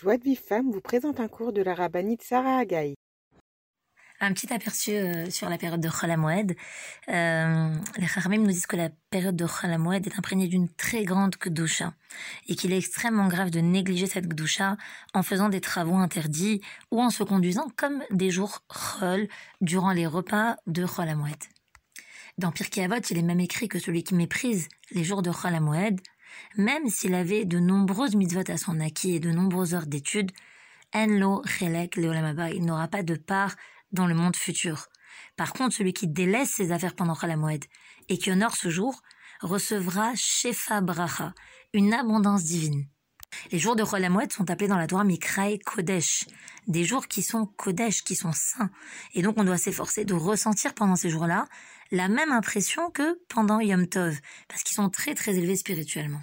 Joie de Vive Femme vous présente un cours de la rabbinite Sarah Agaï. Un petit aperçu euh, sur la période de Chol euh, les Chachamim nous disent que la période de Chol est imprégnée d'une très grande Kedusha et qu'il est extrêmement grave de négliger cette Kedusha en faisant des travaux interdits ou en se conduisant comme des jours Chol durant les repas de Chol Dans Pirkei Avot, il est même écrit que celui qui méprise les jours de Chol même s'il avait de nombreuses mitzvot à son acquis et de nombreuses heures d'études, Enlo Chelek Leolamaba, il n'aura pas de part dans le monde futur. Par contre, celui qui délaisse ses affaires pendant Chalamoed et qui honore ce jour, recevra Shefa Bracha, une abondance divine. Les jours de Cholamoed sont appelés dans la Torah Mikrai Kodesh, des jours qui sont Kodesh, qui sont saints. Et donc on doit s'efforcer de ressentir pendant ces jours-là la même impression que pendant Yom Tov, parce qu'ils sont très très élevés spirituellement.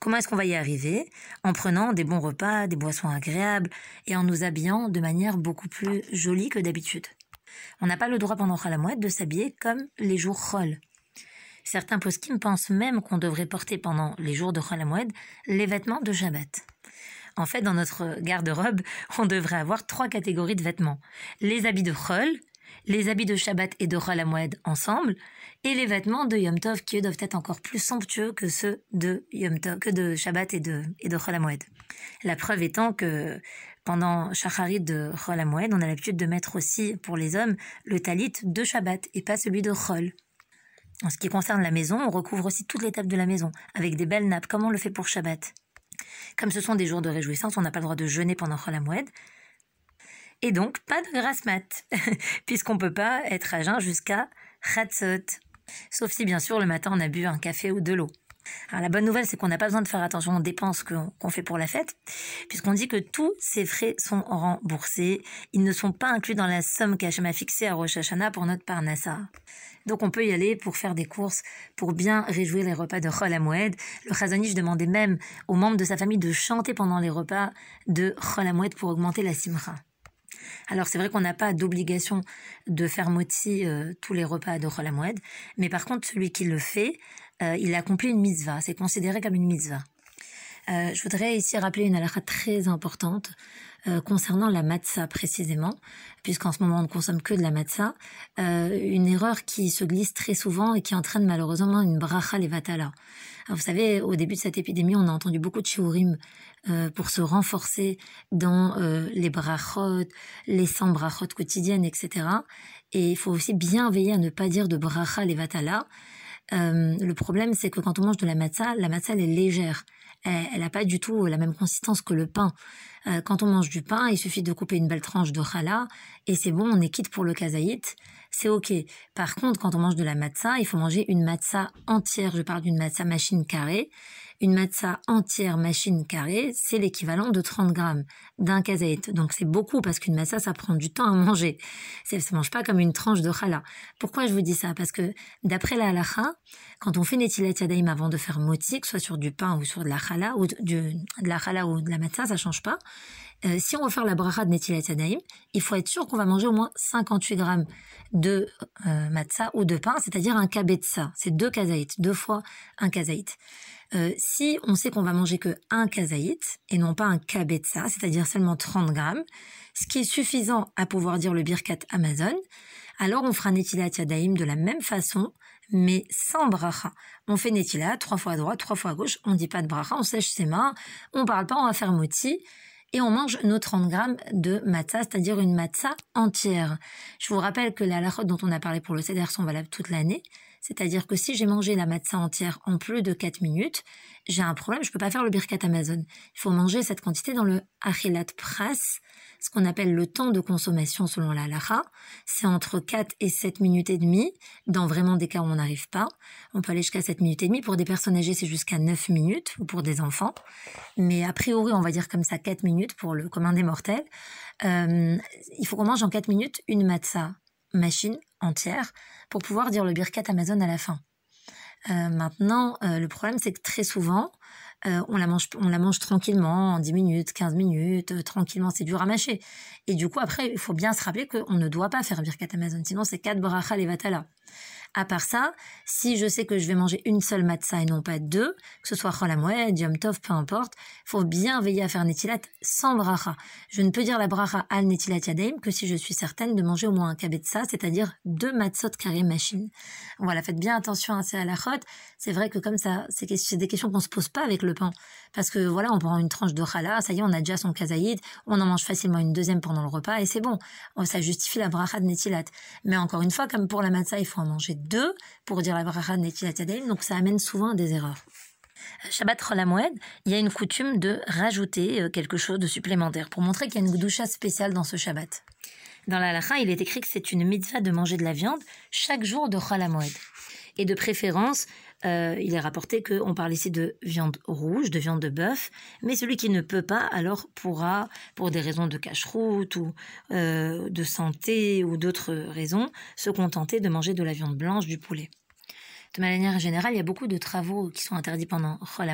Comment est-ce qu'on va y arriver? En prenant des bons repas, des boissons agréables et en nous habillant de manière beaucoup plus jolie que d'habitude. On n'a pas le droit pendant Chalamoued de s'habiller comme les jours Chol. Certains poskim pensent même qu'on devrait porter pendant les jours de Chalamoued les vêtements de Shabbat. En fait, dans notre garde-robe, on devrait avoir trois catégories de vêtements. Les habits de Chol, les habits de Shabbat et de Chol ensemble, et les vêtements de Yom Tov qui doivent être encore plus somptueux que ceux de Yom Tov, que de Shabbat et de, et de La preuve étant que pendant Shacharit de Chol on a l'habitude de mettre aussi pour les hommes le talit de Shabbat et pas celui de Chol. En ce qui concerne la maison, on recouvre aussi toutes les tables de la maison avec des belles nappes, comme on le fait pour Shabbat. Comme ce sont des jours de réjouissance, on n'a pas le droit de jeûner pendant Chol et donc, pas de grasse mat, puisqu'on peut pas être à jeun jusqu'à Chatzot. Sauf si, bien sûr, le matin, on a bu un café ou de l'eau. Alors, la bonne nouvelle, c'est qu'on n'a pas besoin de faire attention aux dépenses qu'on fait pour la fête, puisqu'on dit que tous ces frais sont remboursés. Ils ne sont pas inclus dans la somme qu'Hachem a fixée à Rosh Hashanah pour notre parnassa. Donc, on peut y aller pour faire des courses, pour bien réjouir les repas de Chol Amoued. Le Chazonish demandait même aux membres de sa famille de chanter pendant les repas de Chol Amoued pour augmenter la simcha. Alors c'est vrai qu'on n'a pas d'obligation de faire moti euh, tous les repas de Chol mais par contre celui qui le fait, euh, il accomplit une mitzvah, c'est considéré comme une mitzvah. Euh, je voudrais ici rappeler une halakha très importante concernant la matzah précisément, puisqu'en ce moment on ne consomme que de la matzah, une erreur qui se glisse très souvent et qui entraîne malheureusement une bracha levatala vous savez, au début de cette épidémie, on a entendu beaucoup de shiurim euh, pour se renforcer dans euh, les brachot, les 100 brachot quotidiennes, etc. Et il faut aussi bien veiller à ne pas dire de bracha levatala. Euh, le problème, c'est que quand on mange de la matzah, la matzah elle est légère. Elle n'a pas du tout la même consistance que le pain. Euh, quand on mange du pain, il suffit de couper une belle tranche de challah et c'est bon, on est quitte pour le kazaït. C'est ok. Par contre, quand on mange de la matzah, il faut manger une matzah entière. Je parle d'une matzah machine carrée. Une matzah entière machine carrée, c'est l'équivalent de 30 grammes d'un kazaït. Donc c'est beaucoup parce qu'une matzah, ça prend du temps à manger. Ça ne se mange pas comme une tranche de challah. Pourquoi je vous dis ça? Parce que d'après la halacha, quand on fait netilat yadaim avant de faire moti, que ce soit sur du pain ou sur de la challah, ou de, la challah ou de la matzah, ça change pas. Euh, si on veut faire la bracha de Netilat Yadayim, il faut être sûr qu'on va manger au moins 58 grammes de euh, matzah ou de pain, c'est-à-dire un kabetza. C'est deux kazaït, deux fois un kazaït. Euh, si on sait qu'on va manger que un kazaït et non pas un kabetza, c'est-à-dire seulement 30 grammes, ce qui est suffisant à pouvoir dire le birkat Amazon, alors on fera Netilat Yadayim de la même façon, mais sans bracha. On fait Netilat trois fois à droite, trois fois à gauche, on dit pas de bracha, on sèche ses mains, on parle pas, on va faire moti, et on mange nos 30 grammes de matzah, c'est-à-dire une matzah entière. Je vous rappelle que les halakhot dont on a parlé pour le seder sont valables toute l'année, c'est-à-dire que si j'ai mangé la matzah entière en plus de 4 minutes, j'ai un problème, je peux pas faire le birkat Amazon. Il faut manger cette quantité dans le achilat pras, ce qu'on appelle le temps de consommation selon la halakha. C'est entre 4 et 7 minutes et demie, dans vraiment des cas où on n'arrive pas. On peut aller jusqu'à 7 minutes et demie. Pour des personnes âgées, c'est jusqu'à 9 minutes, ou pour des enfants. Mais a priori, on va dire comme ça 4 minutes pour le commun des mortels. Euh, il faut qu'on mange en 4 minutes une matzah machine entière pour pouvoir dire le birkat Amazon à la fin. Euh, maintenant, euh, le problème, c'est que très souvent, euh, on la mange, on la mange tranquillement, en 10 minutes, 15 minutes, tranquillement, c'est dur à mâcher. Et du coup, après, il faut bien se rappeler qu'on ne doit pas faire Birkat Amazon, sinon c'est 4 bracha vatala. À part ça, si je sais que je vais manger une seule matzah et non pas deux, que ce soit Chol Hamoed, Yom Tov, peu importe, faut bien veiller à faire Netilat sans bracha. Je ne peux dire la bracha al Netilat Yadeim que si je suis certaine de manger au moins un kabetza, c'est-à-dire deux matzot carré machine. Voilà, faites bien attention à ces halachot. C'est vrai que comme ça, c'est des questions qu'on se pose pas avec le pain. Parce que voilà, on prend une tranche de challah, ça y est, on a déjà son kazaïd, on en mange facilement une deuxième pendant le repas et c'est bon. Ça justifie la bracha de Netilat. Mais encore une fois, comme pour la matzah, il faut en manger deux pour dire la bracha de donc ça amène souvent à des erreurs. Shabbat Cholamoued, il y a une coutume de rajouter euh, quelque chose de supplémentaire pour montrer qu'il y a une gdoucha spéciale dans ce Shabbat. Dans la halakha, il est écrit que c'est une mitzvah de manger de la viande chaque jour de Cholamoued. Et de préférence, euh, il est rapporté qu'on parle ici de viande rouge, de viande de bœuf, mais celui qui ne peut pas, alors pourra, pour des raisons de cache-route ou euh, de santé ou d'autres raisons, se contenter de manger de la viande blanche, du poulet. De manière générale, il y a beaucoup de travaux qui sont interdits pendant Chol.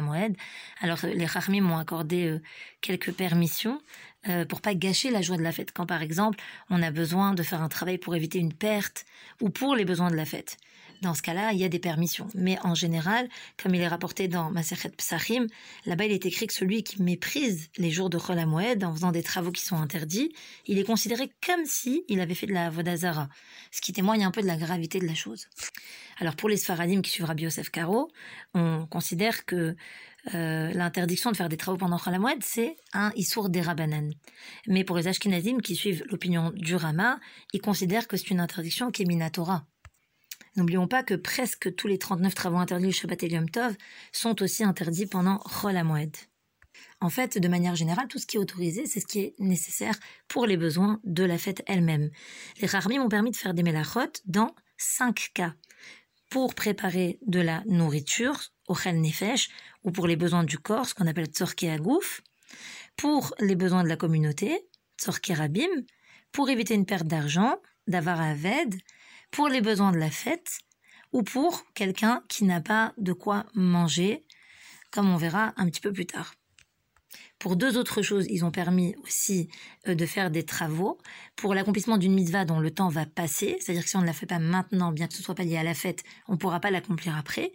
Alors, les Chachmim m'ont accordé euh, quelques permissions euh, pour pas gâcher la joie de la fête. Quand, par exemple, on a besoin de faire un travail pour éviter une perte ou pour les besoins de la fête. Dans ce cas-là, il y a des permissions. Mais en général, comme il est rapporté dans Masechet Psachim, là-bas il est écrit que celui qui méprise les jours de Chol Moed en faisant des travaux qui sont interdits, il est considéré comme si il avait fait de la Vodazara, ce qui témoigne un peu de la gravité de la chose. Alors pour les Sfaradim qui suivent Rabbi Yosef Karo, on considère que euh, l'interdiction de faire des travaux pendant Moed, c'est un Issour d'Erabanan. Mais pour les Ashkenazim qui suivent l'opinion du Rama, ils considèrent que c'est une interdiction qui est Minatora. N'oublions pas que presque tous les 39 travaux interdits au Shabbat et Tov sont aussi interdits pendant Chol Moed. En fait, de manière générale, tout ce qui est autorisé, c'est ce qui est nécessaire pour les besoins de la fête elle-même. Les Rarmim m'ont permis de faire des melachot dans cinq cas pour préparer de la nourriture, ochel nefesh, ou pour les besoins du corps, ce qu'on appelle tzorke agouf, pour les besoins de la communauté, tzorke rabim, pour éviter une perte d'argent, d'avar aved, pour les besoins de la fête, ou pour quelqu'un qui n'a pas de quoi manger, comme on verra un petit peu plus tard. Pour deux autres choses, ils ont permis aussi euh, de faire des travaux pour l'accomplissement d'une mitzvah dont le temps va passer, c'est-à-dire que si on ne la fait pas maintenant, bien que ce soit pas lié à la fête, on ne pourra pas l'accomplir après.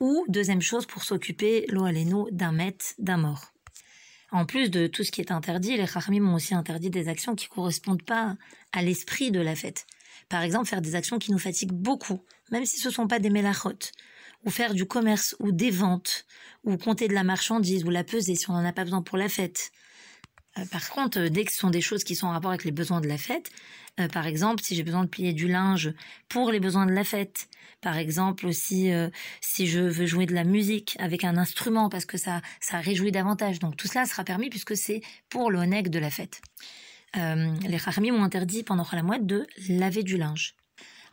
Ou deuxième chose, pour s'occuper, l'eau d'un maître, d'un mort. En plus de tout ce qui est interdit, les Chachamim ont aussi interdit des actions qui correspondent pas à l'esprit de la fête. Par exemple, faire des actions qui nous fatiguent beaucoup, même si ce ne sont pas des mélachot ou faire du commerce ou des ventes, ou compter de la marchandise ou la peser si on n'en a pas besoin pour la fête. Euh, par contre, euh, dès que ce sont des choses qui sont en rapport avec les besoins de la fête, euh, par exemple, si j'ai besoin de plier du linge pour les besoins de la fête, par exemple aussi si je veux jouer de la musique avec un instrument parce que ça ça réjouit davantage. Donc tout cela sera permis puisque c'est pour l'oneg de la fête. Les Chachamim ont interdit pendant la moite de laver du linge.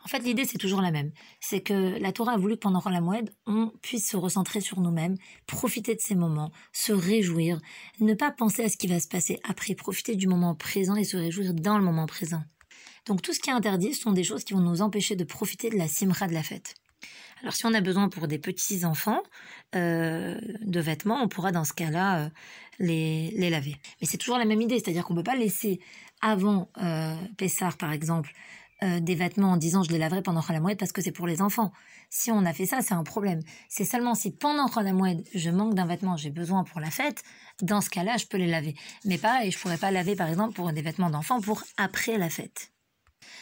En fait, l'idée, c'est toujours la même. C'est que la Torah a voulu que pendant la on puisse se recentrer sur nous-mêmes, profiter de ces moments, se réjouir, ne pas penser à ce qui va se passer après, profiter du moment présent et se réjouir dans le moment présent. Donc tout ce qui est interdit, ce sont des choses qui vont nous empêcher de profiter de la simra de la fête. Alors si on a besoin pour des petits enfants euh, de vêtements, on pourra dans ce cas-là euh, les, laver. Mais c'est toujours la même idée, c'est-à-dire qu'on ne peut pas laisser avant euh, Pessar par exemple euh, des vêtements en disant je les laverai pendant Khalamoued parce que c'est pour les enfants. Si on a fait ça, c'est un problème. C'est seulement si pendant Khalamoued, je manque d'un vêtement, j'ai besoin pour la fête, dans ce cas-là, je peux les laver. Mais pareil, je pourrais pas laver par exemple pour des vêtements d'enfants pour après la fête.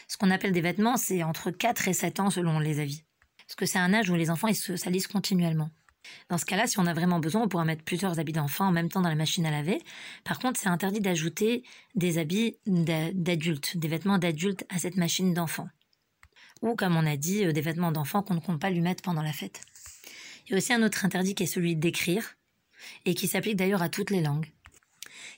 Ce qu'on appelle des vêtements, c'est entre 4 et 7 ans selon les avis. Parce que c'est un âge où les enfants ils se salissent continuellement. Dans ce cas-là, si on a vraiment besoin, on pourra mettre plusieurs habits d'enfants en même temps dans la machine à laver. Par contre, c'est interdit d'ajouter des habits d'adultes, des vêtements d'adultes à cette machine d'enfants. Ou, comme on a dit, euh, des vêtements d'enfants qu'on ne compte pas lui mettre pendant la fête. Il y a aussi un autre interdit qui est celui d'écrire, et qui s'applique d'ailleurs à toutes les langues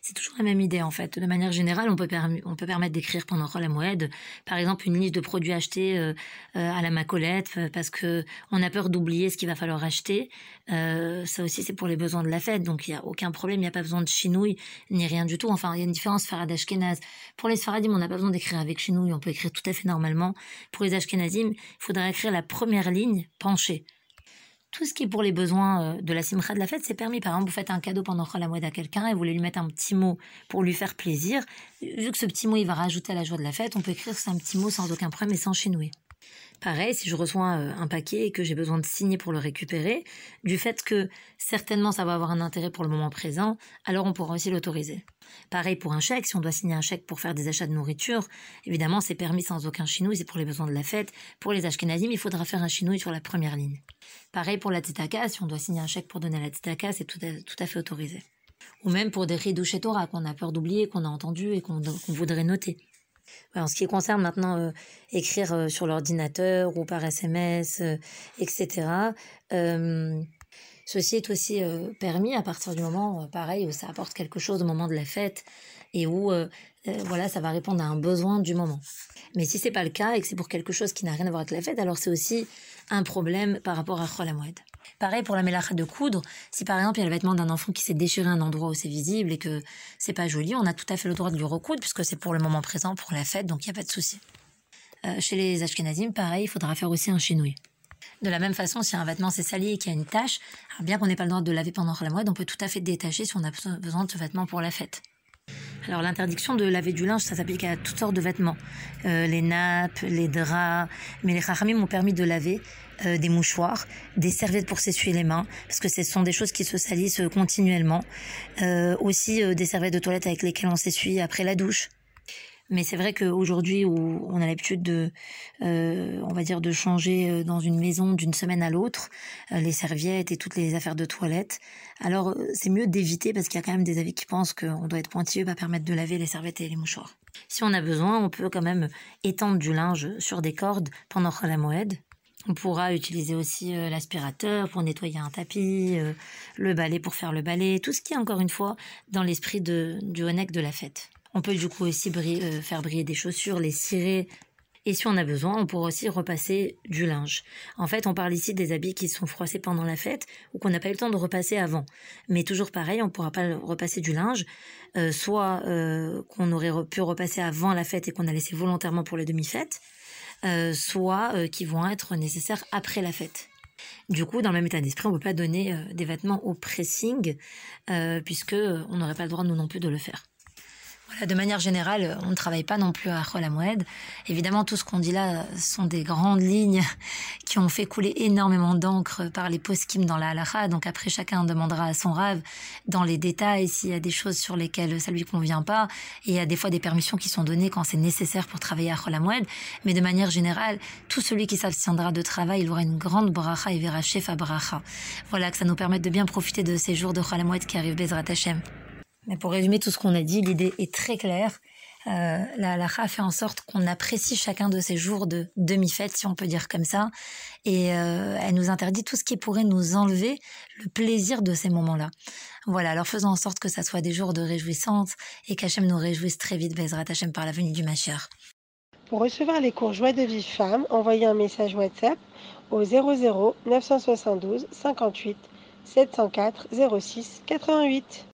c'est toujours la même idée en fait. De manière générale, on peut, on peut permettre d'écrire pendant la moed, par exemple, une liste de produits achetés euh, euh, à la macolette euh, parce que on a peur d'oublier ce qu'il va falloir acheter. ça aussi, c'est pour les besoins de la fête, donc il n'y a aucun problème, il n'y a pas besoin de chinouille ni rien du tout. Enfin, il y a une différence farad ashkenaz. Pour les sfaradim, on n'a pas besoin d'écrire avec chinouille, on peut écrire tout à fait normalement. Pour les ashkenazim, il faudrait écrire la première ligne penchée tout ce qui est pour les besoins euh, de la simcha de la fête, c'est permis. Par exemple, vous faites un cadeau pendant la moed à quelqu'un et vous voulez lui mettre un petit mot pour lui faire plaisir. Vu que ce petit mot, il va rajouter à la joie de la fête, on peut écrire un petit mot sans aucun problème et sans chinouer. Pareil, si je reçois euh, un paquet et que j'ai besoin de signer pour le récupérer, du fait que certainement ça va avoir un intérêt pour le moment présent, alors on pourra aussi l'autoriser. Pareil pour un chèque, si on doit signer un chèque pour faire des achats de nourriture, évidemment c'est permis sans aucun chinouille, c'est pour les besoins de la fête. Pour les ashkenazim, il faudra faire un chinouille sur la première ligne. Pareil pour la titaka, si on doit signer un chèque pour donner la titaka, c'est tout, à, fait autorisé. Ou même pour des ridouches Torah qu'on a peur d'oublier, qu'on a entendu et qu'on voudrait noter. En ce qui concerne maintenant euh, écrire euh, sur l'ordinateur ou par SMS, euh, etc., ceci est aussi permis à partir du moment, pareil, où ça apporte quelque chose au moment de la fête et où voilà, ça va répondre à un besoin du moment. Mais si c'est pas le cas et que c'est pour quelque chose qui n'a rien à voir avec la fête, alors c'est aussi un problème par rapport à Chol Pareil pour la mélacha de coudre. Si par exemple il y a le vêtement d'un enfant qui s'est déchiré à un endroit où c'est visible et que c'est pas joli, on a tout à fait le droit de lui recoudre puisque c'est pour le moment présent, pour la fête, donc il n'y a pas de souci. Euh, chez les Ashkenazim, pareil, il faudra faire aussi un chinouille. De la même façon, si un vêtement s'est sali et qu'il y a une tache, bien qu'on n'ait pas le droit de le laver pendant la moide, on peut tout à fait détacher si on a besoin de ce vêtement pour la fête. Alors l'interdiction de laver du linge, ça s'applique à toutes sortes de vêtements. Euh, les nappes, les draps, mais les chachamim m'ont permis de laver euh, des mouchoirs, des serviettes pour s'essuyer les mains, parce que ce sont des choses qui se salissent continuellement. Euh, aussi des serviettes de toilette avec lesquelles on s'essuie après la douche. Mais c'est vrai qu'aujourd'hui où on a l'habitude de, euh, on va dire, de changer euh, dans une maison d'une semaine à l'autre, euh, les serviettes et toutes les affaires de toilette, alors c'est mieux d'éviter parce qu'il y a quand même des avis qui pensent qu'on doit être pointilleux, pas permettre de laver les serviettes et les mouchoirs. Si on a besoin, on peut quand même étendre du linge sur des cordes pendant la moed. On pourra utiliser aussi l'aspirateur pour nettoyer un tapis, le balai pour faire le balai, tout ce qui est encore une fois dans l'esprit du honnête de la fête. On peut du coup aussi euh, faire briller des chaussures, les cirer. Et si on a besoin, on pourra aussi repasser du linge. En fait, on parle ici des habits qui sont froissés pendant la fête ou qu'on n'a pas eu le temps de repasser avant. Mais toujours pareil, on ne pourra pas repasser du linge, euh, soit euh, qu'on aurait pu repasser avant la fête et qu'on a laissé volontairement pour les demi-fêtes, soit qui vont être nécessaires après la fête. Du coup, dans le même état d'esprit, on ne peut pas donner des vêtements au pressing, puisque on n'aurait pas le droit nous non plus de le faire de manière générale, on ne travaille pas non plus à Cholamoued. Évidemment, tout ce qu'on dit là sont des grandes lignes qui ont fait couler énormément d'encre par les poskim dans la halakha. Donc après, chacun demandera à son rave dans les détails s'il y a des choses sur lesquelles ça lui convient pas. Et il y a des fois des permissions qui sont données quand c'est nécessaire pour travailler à Cholamoued. Mais de manière générale, tout celui qui s'abstiendra de travail, il aura une grande bracha et verra chef à bracha. Voilà, que ça nous permette de bien profiter de ces jours de Cholamoued qui arrivent Bezrat Hashem. Mais pour résumer tout ce qu'on a dit, l'idée est très claire. Euh, la halakha fait en sorte qu'on apprécie chacun de ces jours de demi-fête, si on peut dire comme ça, et euh, elle nous interdit tout ce qui pourrait nous enlever le plaisir de ces moments-là. Voilà, alors faisons en sorte que ça soit des jours de réjouissance et qu'Hachem nous réjouisse très vite, Bezrat Hachem, par la venue du Machir. Pour recevoir les cours Joie de vie femme, envoyez un message WhatsApp au 00 972 58 704 06 88.